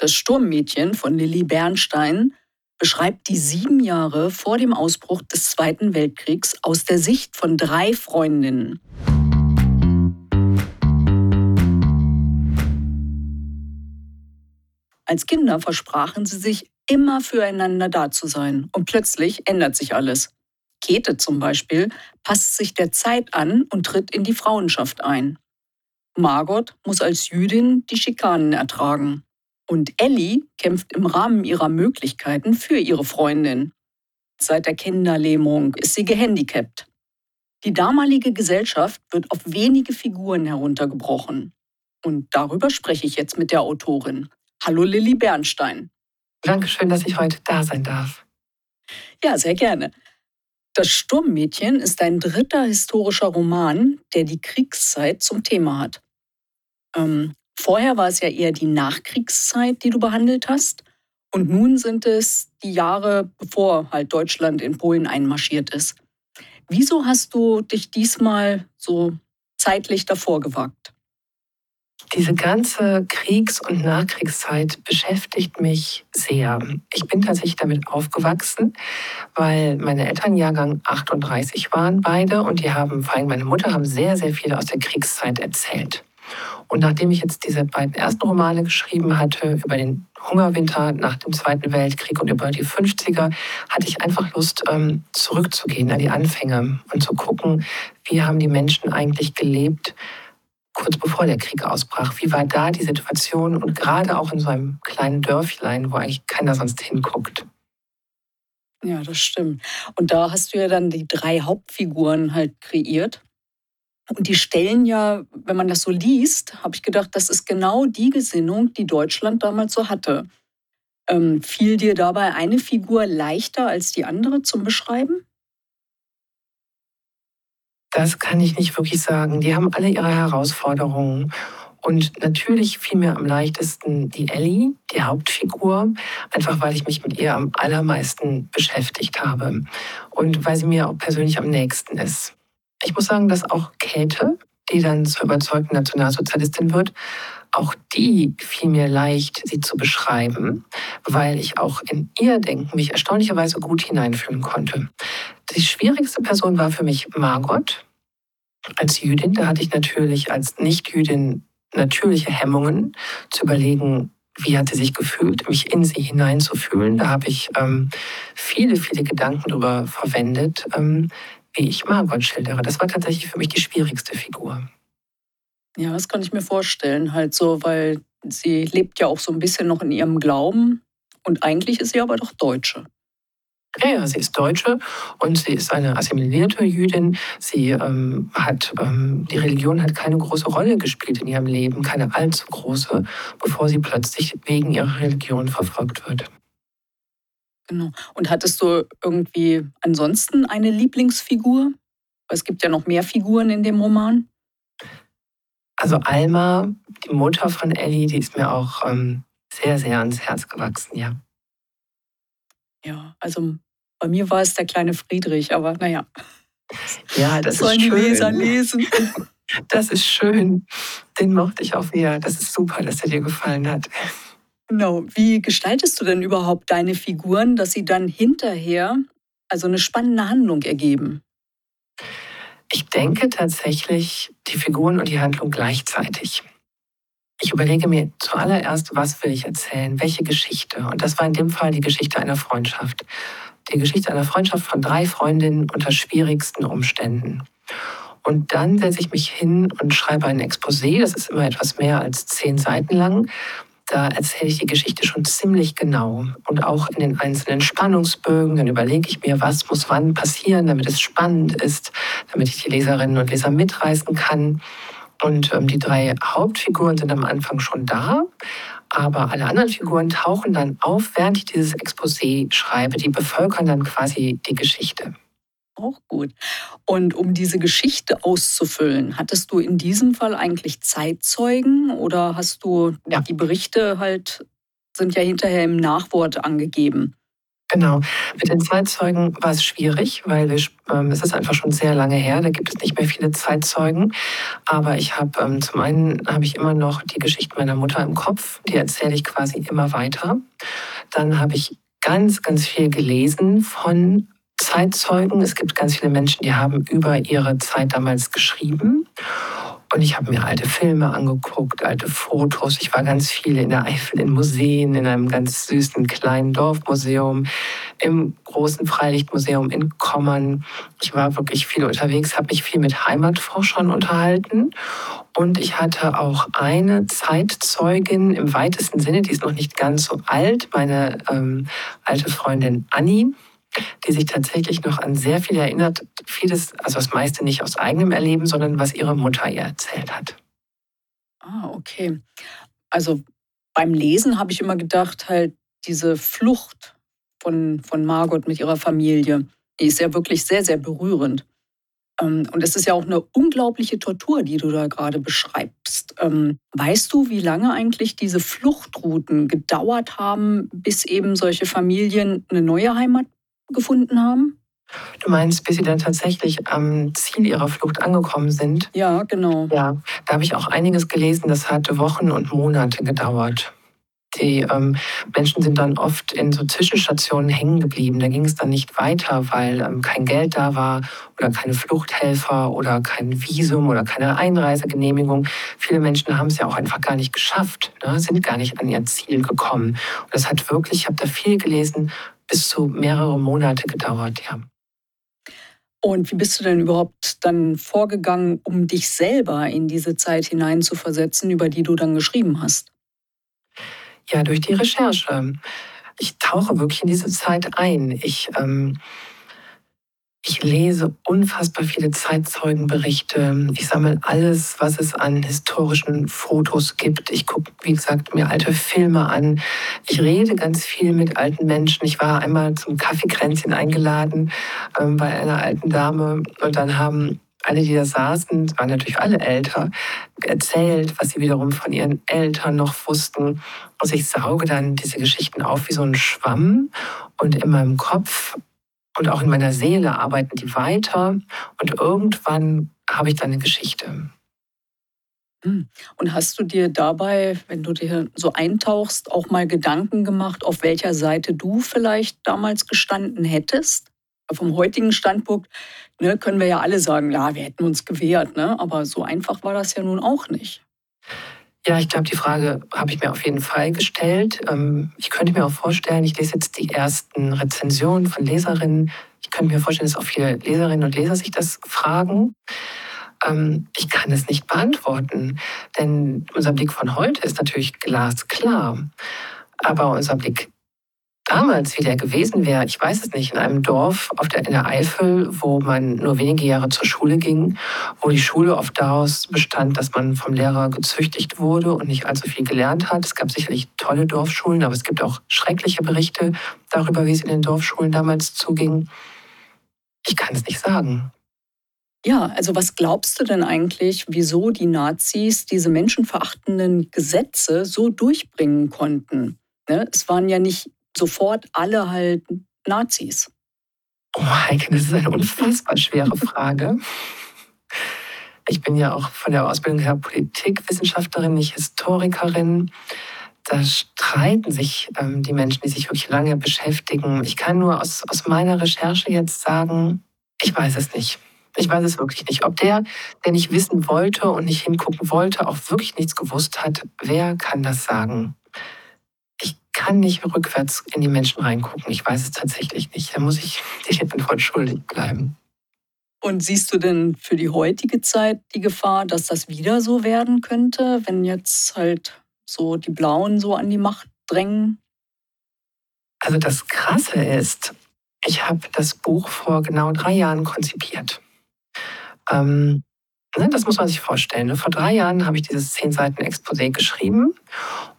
Das Sturmmädchen von Lilly Bernstein beschreibt die sieben Jahre vor dem Ausbruch des Zweiten Weltkriegs aus der Sicht von drei Freundinnen. Als Kinder versprachen sie sich, immer füreinander da zu sein. Und plötzlich ändert sich alles. Käthe zum Beispiel passt sich der Zeit an und tritt in die Frauenschaft ein. Margot muss als Jüdin die Schikanen ertragen. Und Ellie kämpft im Rahmen ihrer Möglichkeiten für ihre Freundin. Seit der Kinderlähmung ist sie gehandicapt. Die damalige Gesellschaft wird auf wenige Figuren heruntergebrochen. Und darüber spreche ich jetzt mit der Autorin. Hallo Lilly Bernstein. Dankeschön, dass ich heute da sein darf. Ja, sehr gerne. Das Sturmmädchen ist ein dritter historischer Roman, der die Kriegszeit zum Thema hat. Ähm, vorher war es ja eher die Nachkriegszeit, die du behandelt hast. Und nun sind es die Jahre, bevor halt Deutschland in Polen einmarschiert ist. Wieso hast du dich diesmal so zeitlich davor gewagt? Diese ganze Kriegs- und Nachkriegszeit beschäftigt mich sehr. Ich bin tatsächlich damit aufgewachsen, weil meine Eltern Jahrgang 38 waren beide und die haben, vor allem meine Mutter, haben sehr, sehr viel aus der Kriegszeit erzählt. Und nachdem ich jetzt diese beiden ersten Romane geschrieben hatte über den Hungerwinter nach dem Zweiten Weltkrieg und über die 50er, hatte ich einfach Lust, ähm, zurückzugehen an die Anfänge und zu gucken, wie haben die Menschen eigentlich gelebt, kurz bevor der Krieg ausbrach. Wie war da die Situation und gerade auch in so einem kleinen Dörflein, wo eigentlich keiner sonst hinguckt? Ja, das stimmt. Und da hast du ja dann die drei Hauptfiguren halt kreiert. Und die stellen ja, wenn man das so liest, habe ich gedacht, das ist genau die Gesinnung, die Deutschland damals so hatte. Ähm, fiel dir dabei eine Figur leichter als die andere zum Beschreiben? Das kann ich nicht wirklich sagen. Die haben alle ihre Herausforderungen. Und natürlich fiel mir am leichtesten die Ellie, die Hauptfigur, einfach weil ich mich mit ihr am allermeisten beschäftigt habe und weil sie mir auch persönlich am nächsten ist. Ich muss sagen, dass auch Käthe, die dann zur überzeugten Nationalsozialistin wird, auch die fiel mir leicht, sie zu beschreiben, weil ich auch in ihr Denken mich erstaunlicherweise gut hineinfühlen konnte. Die schwierigste Person war für mich Margot als Jüdin. Da hatte ich natürlich als Nicht-Jüdin natürliche Hemmungen zu überlegen, wie hat sie sich gefühlt, mich in sie hineinzufühlen. Da habe ich ähm, viele, viele Gedanken darüber verwendet, ähm, wie ich Margot schildere. Das war tatsächlich für mich die schwierigste Figur. Ja, das kann ich mir vorstellen. Halt so, weil sie lebt ja auch so ein bisschen noch in ihrem Glauben und eigentlich ist sie aber doch Deutsche. Ja, ja, sie ist Deutsche und sie ist eine assimilierte Jüdin. Sie ähm, hat, ähm, die Religion hat keine große Rolle gespielt in ihrem Leben, keine allzu große, bevor sie plötzlich wegen ihrer Religion verfolgt wird. Genau. Und hattest du irgendwie ansonsten eine Lieblingsfigur? Es gibt ja noch mehr Figuren in dem Roman. Also Alma, die Mutter von Ellie, die ist mir auch ähm, sehr, sehr ans Herz gewachsen, ja. Ja, also bei mir war es der kleine Friedrich, aber naja. Ja, das, das sollen die Leser lesen. Das ist schön. Den mochte ich auch sehr. Das ist super, dass er dir gefallen hat. Genau. Wie gestaltest du denn überhaupt deine Figuren, dass sie dann hinterher also eine spannende Handlung ergeben? Ich denke tatsächlich die Figuren und die Handlung gleichzeitig. Ich überlege mir zuallererst, was will ich erzählen, welche Geschichte. Und das war in dem Fall die Geschichte einer Freundschaft. Die Geschichte einer Freundschaft von drei Freundinnen unter schwierigsten Umständen. Und dann setze ich mich hin und schreibe ein Exposé. Das ist immer etwas mehr als zehn Seiten lang. Da erzähle ich die Geschichte schon ziemlich genau und auch in den einzelnen Spannungsbögen. Dann überlege ich mir, was muss wann passieren, damit es spannend ist, damit ich die Leserinnen und Leser mitreißen kann. Und ähm, die drei Hauptfiguren sind am Anfang schon da, aber alle anderen Figuren tauchen dann auf, während ich dieses Exposé schreibe. Die bevölkern dann quasi die Geschichte. Auch gut. Und um diese Geschichte auszufüllen, hattest du in diesem Fall eigentlich Zeitzeugen oder hast du ja. die Berichte halt sind ja hinterher im Nachwort angegeben? Genau. Mit den Zeitzeugen war es schwierig, weil wir, ähm, es ist einfach schon sehr lange her. Da gibt es nicht mehr viele Zeitzeugen. Aber ich habe ähm, zum einen habe ich immer noch die Geschichte meiner Mutter im Kopf. Die erzähle ich quasi immer weiter. Dann habe ich ganz, ganz viel gelesen von Zeitzeugen. Es gibt ganz viele Menschen, die haben über ihre Zeit damals geschrieben. Und ich habe mir alte Filme angeguckt, alte Fotos. Ich war ganz viel in der Eifel in Museen, in einem ganz süßen kleinen Dorfmuseum, im großen Freilichtmuseum in Kommern. Ich war wirklich viel unterwegs, habe mich viel mit Heimatforschern unterhalten. Und ich hatte auch eine Zeitzeugin im weitesten Sinne, die ist noch nicht ganz so alt, meine ähm, alte Freundin Annie die sich tatsächlich noch an sehr viel erinnert. Vieles, also das meiste nicht aus eigenem Erleben, sondern was ihre Mutter ihr erzählt hat. Ah, okay. Also beim Lesen habe ich immer gedacht, halt diese Flucht von, von Margot mit ihrer Familie, die ist ja wirklich sehr, sehr berührend. Ähm, und es ist ja auch eine unglaubliche Tortur, die du da gerade beschreibst. Ähm, weißt du, wie lange eigentlich diese Fluchtrouten gedauert haben, bis eben solche Familien eine neue Heimat gefunden haben? Du meinst, bis sie dann tatsächlich am Ziel ihrer Flucht angekommen sind? Ja, genau. Ja, da habe ich auch einiges gelesen. Das hat Wochen und Monate gedauert. Die ähm, Menschen sind dann oft in so Zwischenstationen hängen geblieben. Da ging es dann nicht weiter, weil ähm, kein Geld da war oder keine Fluchthelfer oder kein Visum oder keine Einreisegenehmigung. Viele Menschen haben es ja auch einfach gar nicht geschafft, ne? sind gar nicht an ihr Ziel gekommen. Und das hat wirklich, ich habe da viel gelesen, bis zu mehrere Monate gedauert, ja. Und wie bist du denn überhaupt dann vorgegangen, um dich selber in diese Zeit hineinzuversetzen, über die du dann geschrieben hast? Ja, durch die Recherche. Ich tauche wirklich in diese Zeit ein. Ich ähm, ich lese unfassbar viele Zeitzeugenberichte. Ich sammle alles, was es an historischen Fotos gibt. Ich gucke, wie gesagt, mir alte Filme an. Ich rede ganz viel mit alten Menschen. Ich war einmal zum Kaffeekränzchen eingeladen ähm, bei einer alten Dame und dann haben alle, die da saßen, waren natürlich alle älter, erzählt, was sie wiederum von ihren Eltern noch wussten. Also ich sauge dann diese Geschichten auf wie so ein Schwamm und in meinem Kopf und auch in meiner Seele arbeiten die weiter und irgendwann habe ich dann eine Geschichte. Hm. Und hast du dir dabei, wenn du dir so eintauchst, auch mal Gedanken gemacht, auf welcher Seite du vielleicht damals gestanden hättest? Vom heutigen Standpunkt ne, können wir ja alle sagen, ja, wir hätten uns gewehrt, ne? aber so einfach war das ja nun auch nicht. Ja, ich glaube, die Frage habe ich mir auf jeden Fall gestellt. Ähm, ich könnte mir auch vorstellen, ich lese jetzt die ersten Rezensionen von Leserinnen. Ich könnte mir vorstellen, dass auch viele Leserinnen und Leser sich das fragen. Ähm, ich kann es nicht beantworten, denn unser Blick von heute ist natürlich glasklar. Aber unser Blick damals, wie der gewesen wäre, ich weiß es nicht, in einem Dorf auf der, in der Eifel, wo man nur wenige Jahre zur Schule ging, wo die Schule oft daraus bestand, dass man vom Lehrer gezüchtigt wurde und nicht allzu viel gelernt hat. Es gab sicherlich tolle Dorfschulen, aber es gibt auch schreckliche Berichte darüber, wie es in den Dorfschulen damals zuging. Ich kann es nicht sagen. Ja, also was glaubst du denn eigentlich, wieso die Nazis diese menschenverachtenden Gesetze so durchbringen konnten? Ne? Es waren ja nicht sofort alle halt Nazis? Oh, Heike, das ist eine unfassbar schwere Frage. Ich bin ja auch von der Ausbildung her Politikwissenschaftlerin, nicht Historikerin. Da streiten sich ähm, die Menschen, die sich wirklich lange beschäftigen. Ich kann nur aus, aus meiner Recherche jetzt sagen, ich weiß es nicht. Ich weiß es wirklich nicht. Ob der, der nicht wissen wollte und nicht hingucken wollte, auch wirklich nichts gewusst hat, wer kann das sagen? Kann nicht rückwärts in die Menschen reingucken. Ich weiß es tatsächlich nicht. Da muss ich die Antwort schuldig bleiben. Und siehst du denn für die heutige Zeit die Gefahr, dass das wieder so werden könnte, wenn jetzt halt so die Blauen so an die Macht drängen? Also das Krasse ist, ich habe das Buch vor genau drei Jahren konzipiert. Ähm, ne, das muss man sich vorstellen. Ne? Vor drei Jahren habe ich dieses zehn Seiten Exposé geschrieben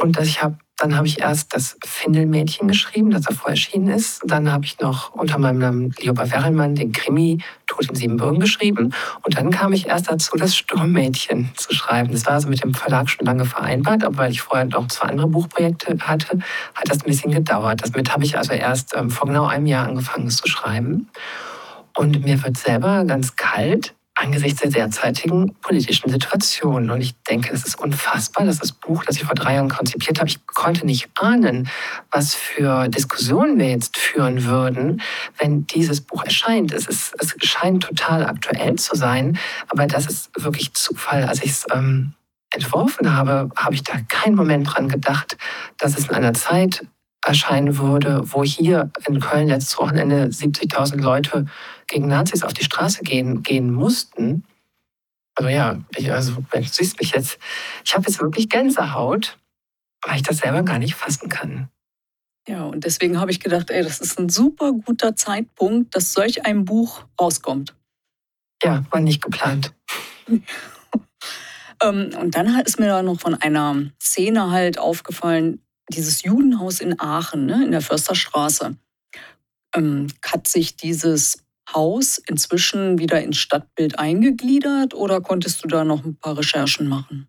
und ich habe Dann habe ich erst das Findelmädchen geschrieben, das davor erschienen ist. Dann habe ich noch unter meinem Namen Lioba Werrelmann den Krimi Tod in Siebenbürgen geschrieben. Und dann kam ich erst dazu, das Sturmmädchen zu schreiben. Das war also mit dem Verlag schon lange vereinbart, aber weil ich vorher noch zwei andere Buchprojekte hatte, hat das ein bisschen gedauert. Damit habe ich also erst ähm, vor genau einem Jahr angefangen, zu schreiben. Und mir wird selber ganz kalt, angesichts der derzeitigen politischen Situation. Und ich denke, es ist unfassbar, dass das Buch, das ich vor drei Jahren konzipiert habe, ich konnte nicht ahnen, was für Diskussionen wir jetzt führen würden, wenn dieses Buch erscheint. Es, ist, es scheint total aktuell zu sein, aber das ist wirklich Zufall. Als ich es ähm, entworfen habe, habe ich da keinen Moment dran gedacht, dass es in einer Zeit erscheinen würde, wo hier in Köln letztes Wochenende 70.000 Leute gegen Nazis auf die Straße gehen, gehen mussten. Also ja, ich, also du siehst mich jetzt, ich habe jetzt wirklich Gänsehaut, weil ich das selber gar nicht fassen kann. Ja, und deswegen habe ich gedacht, ey, das ist ein super guter Zeitpunkt, dass solch ein Buch rauskommt. Ja, war nicht geplant. ähm, und dann ist mir da noch von einer Szene halt aufgefallen, dieses Judenhaus in Aachen, ne, in der Försterstraße. Ähm, hat sich dieses Haus inzwischen wieder ins Stadtbild eingegliedert oder konntest du da noch ein paar Recherchen machen?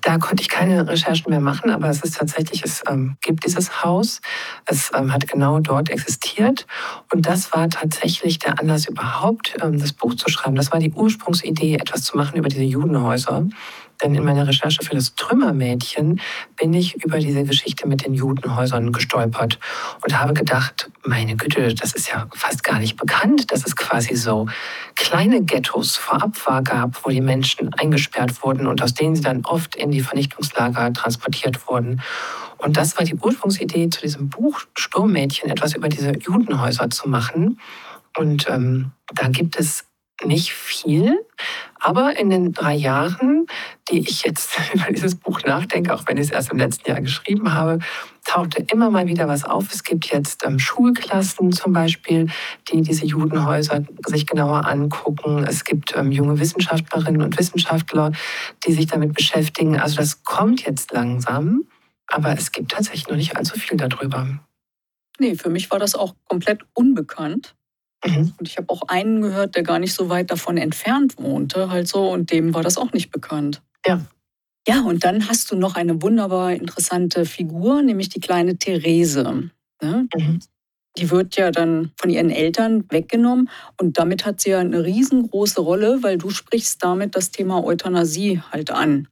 Da konnte ich keine Recherchen mehr machen, aber es ist tatsächlich, es ähm, gibt dieses Haus. Es ähm, hat genau dort existiert. Und das war tatsächlich der Anlass überhaupt, ähm, das Buch zu schreiben. Das war die Ursprungsidee, etwas zu machen über diese Judenhäuser. Denn in meiner Recherche für das Trümmermädchen bin ich über diese Geschichte mit den Judenhäusern gestolpert und habe gedacht, meine Güte, das ist ja fast gar nicht bekannt, dass es quasi so kleine Ghettos vorab war gab, wo die Menschen eingesperrt wurden und aus denen sie dann oft in die Vernichtungslager transportiert wurden. Und das war die Ursprungsidee zu diesem Buch Sturmmädchen, etwas über diese Judenhäuser zu machen. Und ähm, da gibt es nicht viel, aber in den drei Jahren, die ich jetzt über dieses Buch nachdenke, auch wenn ich es erst im letzten Jahr geschrieben habe, tauchte immer mal wieder was auf. Es gibt jetzt ähm, Schulklassen zum Beispiel, die diese Judenhäuser sich genauer angucken. Es gibt ähm, junge Wissenschaftlerinnen und Wissenschaftler, die sich damit beschäftigen. Also das kommt jetzt langsam, aber es gibt tatsächlich noch nicht allzu viel darüber. Nee, für mich war das auch komplett unbekannt. Mhm. Und ich habe auch einen gehört, der gar nicht so weit davon entfernt wohnte, halt so, und dem war das auch nicht bekannt. Ja. Ja, und dann hast du noch eine wunderbar interessante Figur, nämlich die kleine Therese. Ne? Mhm. Die wird ja dann von ihren Eltern weggenommen und damit hat sie ja eine riesengroße Rolle, weil du sprichst damit das Thema Euthanasie halt an.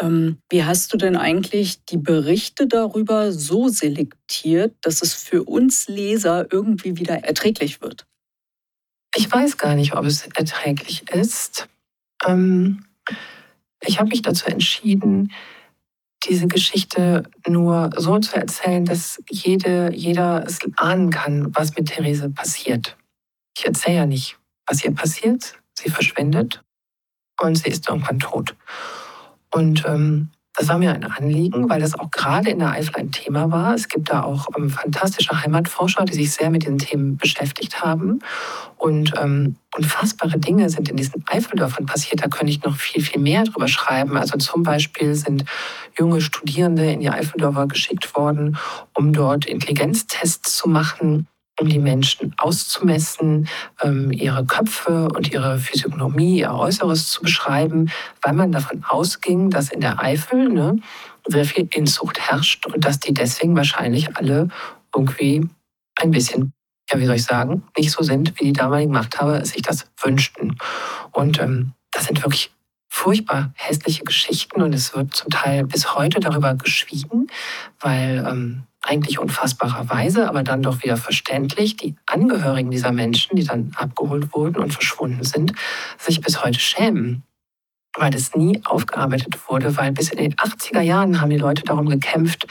Ähm, wie hast du denn eigentlich die Berichte darüber so selektiert, dass es für uns Leser irgendwie wieder erträglich wird? Ich weiß gar nicht, ob es erträglich ist. Ähm, ich habe mich dazu entschieden, diese Geschichte nur so zu erzählen, dass jede, jeder es ahnen kann, was mit Therese passiert. Ich erzähle ja nicht, was ihr passiert. Sie verschwindet und sie ist irgendwann tot. Und ähm, das war mir ein Anliegen, weil das auch gerade in der Eifel ein Thema war. Es gibt da auch ähm, fantastische Heimatforscher, die sich sehr mit diesen Themen beschäftigt haben. Und ähm, unfassbare Dinge sind in diesen Eifeldörfern passiert. Da könnte ich noch viel, viel mehr drüber schreiben. Also zum Beispiel sind junge Studierende in die Eifeldörfer geschickt worden, um dort Intelligenztests zu machen um die Menschen auszumessen, ähm, ihre Köpfe und ihre Physiognomie, ihr Äußeres zu beschreiben, weil man davon ausging, dass in der Eifel ne, sehr viel Inzucht herrscht und dass die deswegen wahrscheinlich alle irgendwie ein bisschen, ja, wie soll ich sagen, nicht so sind, wie die damaligen Machthaber sich das wünschten. Und ähm, das sind wirklich furchtbar hässliche Geschichten und es wird zum Teil bis heute darüber geschwiegen, weil ähm, eigentlich unfassbarerweise, aber dann doch wieder verständlich, die Angehörigen dieser Menschen, die dann abgeholt wurden und verschwunden sind, sich bis heute schämen weil es nie aufgearbeitet wurde, weil bis in den 80er Jahren haben die Leute darum gekämpft,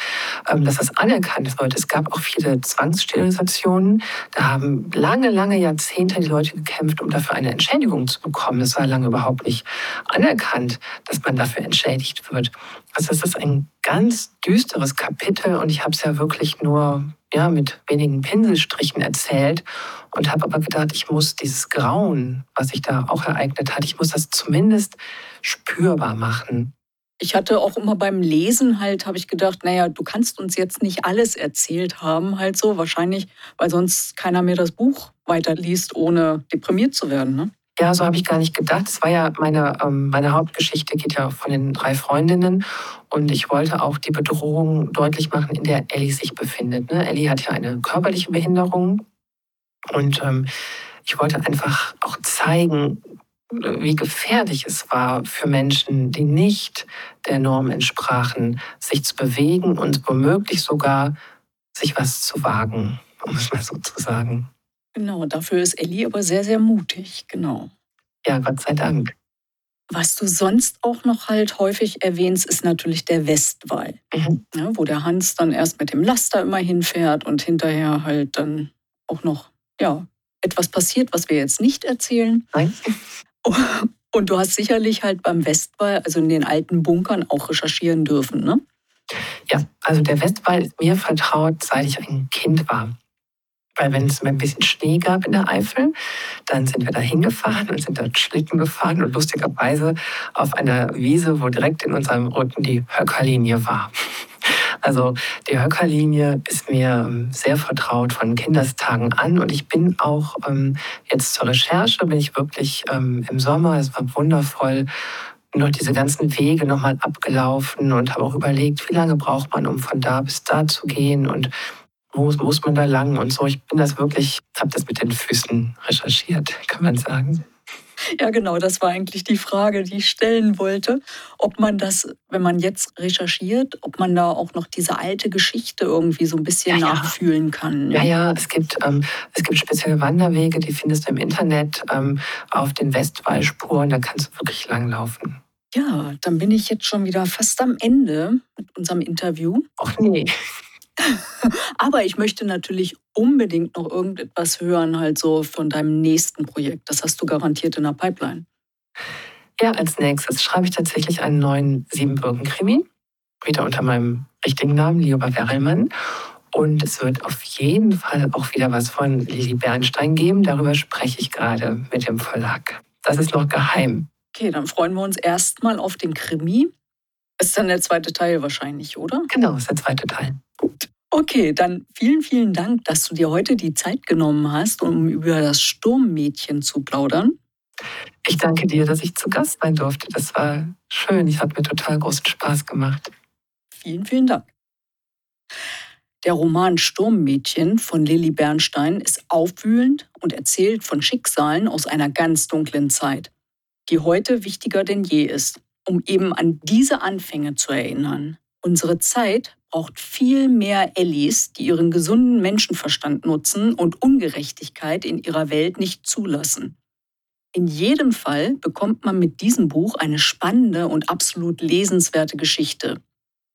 ähm, dass das anerkannt wird. Es gab auch viele Zwangssterilisationen. Da haben lange, lange Jahrzehnte die Leute gekämpft, um dafür eine Entschädigung zu bekommen. Es war lange überhaupt nicht anerkannt, dass man dafür entschädigt wird. Also das ist ein ganz düsteres Kapitel und ich habe es ja wirklich nur ja, mit wenigen Pinselstrichen erzählt und habe aber gedacht, ich muss dieses Grauen, was sich da auch ereignet hat, ich muss das zumindest spürbar machen. Ich hatte auch immer beim Lesen halt, habe ich gedacht, naja, du kannst uns jetzt nicht alles erzählt haben, halt so, wahrscheinlich, weil sonst keiner mehr das Buch weiterliest, ohne deprimiert zu werden. Ne? Ja, so habe ich gar nicht gedacht. Es war ja meine, ähm, meine Hauptgeschichte geht ja von den drei Freundinnen und ich wollte auch die Bedrohung deutlich machen, in der Ellie sich befindet. Ne? Ellie hat ja eine körperliche Behinderung und ähm, ich wollte einfach auch zeigen, wie gefährlich es war für Menschen, die nicht der Norm entsprachen, sich zu bewegen und womöglich sogar sich was zu wagen, um es mal so zu sagen. Genau, dafür ist Ellie aber sehr, sehr mutig, genau. Ja, Gott sei Dank. Was du sonst auch noch halt häufig erwähnst, ist natürlich der Westwall, mhm. ne, wo der Hans dann erst mit dem Laster immer hinfährt und hinterher halt dann auch noch ja, etwas passiert, was wir jetzt nicht erzählen. Nein. Und du hast sicherlich halt beim Westwall, also in den alten Bunkern, auch recherchieren dürfen, ne? Ja, also der Westwall ist mir vertraut, seit ich ein Kind war. Weil wenn es ein bisschen Schnee gab in der Eifel, dann sind wir da hingefahren und sind dort Schlitten gefahren und lustigerweise auf einer Wiese, wo direkt in unserem Rücken die Höckerlinie war. Also die Höckerlinie ist mir ähm, sehr vertraut von Kindestagen an und ich bin auch ähm, jetzt zur Recherche, bin ich wirklich ähm, im Sommer, es war wundervoll, noch diese ganzen Wege nochmal abgelaufen und habe auch überlegt, wie lange braucht man, um von da bis da zu gehen und wo muss man da lang und so. Ich bin das wirklich, habe das mit den Füßen recherchiert, kann man sagen. Ja, genau, das war eigentlich die Frage, die ich stellen wollte. Ob man das, wenn man jetzt recherchiert, ob man da auch noch diese alte Geschichte irgendwie so ein bisschen ja, nachfühlen kann. Ja, ja, es gibt, ähm, es gibt spezielle Wanderwege, die findest du im Internet ähm, auf den Westwallspuren, da kannst du wirklich langlaufen. Ja, dann bin ich jetzt schon wieder fast am Ende mit unserem Interview. Ach nee. Aber ich möchte natürlich unbedingt noch irgendetwas hören, halt so von deinem nächsten Projekt. Das hast du garantiert in der Pipeline. Ja, als nächstes schreibe ich tatsächlich einen neuen Siebenbürgen-Krimi. Wieder unter meinem richtigen Namen, Lioba Werrelmann. Und es wird auf jeden Fall auch wieder was von Lili Bernstein geben. Darüber spreche ich gerade mit dem Verlag. Das ist noch geheim. Okay, dann freuen wir uns erstmal auf den Krimi. Ist dann der zweite Teil wahrscheinlich, oder? Genau, ist der zweite Teil. Gut. Okay, dann vielen, vielen Dank, dass du dir heute die Zeit genommen hast, um über das Sturmmädchen zu plaudern. Ich danke dir, dass ich zu Gast sein durfte. Das war schön. Ich habe mir total großen Spaß gemacht. Vielen, vielen Dank. Der Roman Sturmmädchen von Lilly Bernstein ist aufwühlend und erzählt von Schicksalen aus einer ganz dunklen Zeit, die heute wichtiger denn je ist, um eben an diese Anfänge zu erinnern. Unsere Zeit braucht viel mehr Ellis, die ihren gesunden Menschenverstand nutzen und Ungerechtigkeit in ihrer Welt nicht zulassen. In jedem Fall bekommt man mit diesem Buch eine spannende und absolut lesenswerte Geschichte.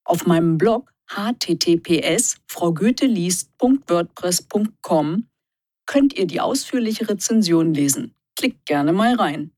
Auf meinem Blog https fraugoetheliest.wordpress.com könnt ihr die ausführliche Rezension lesen. Klickt gerne mal rein.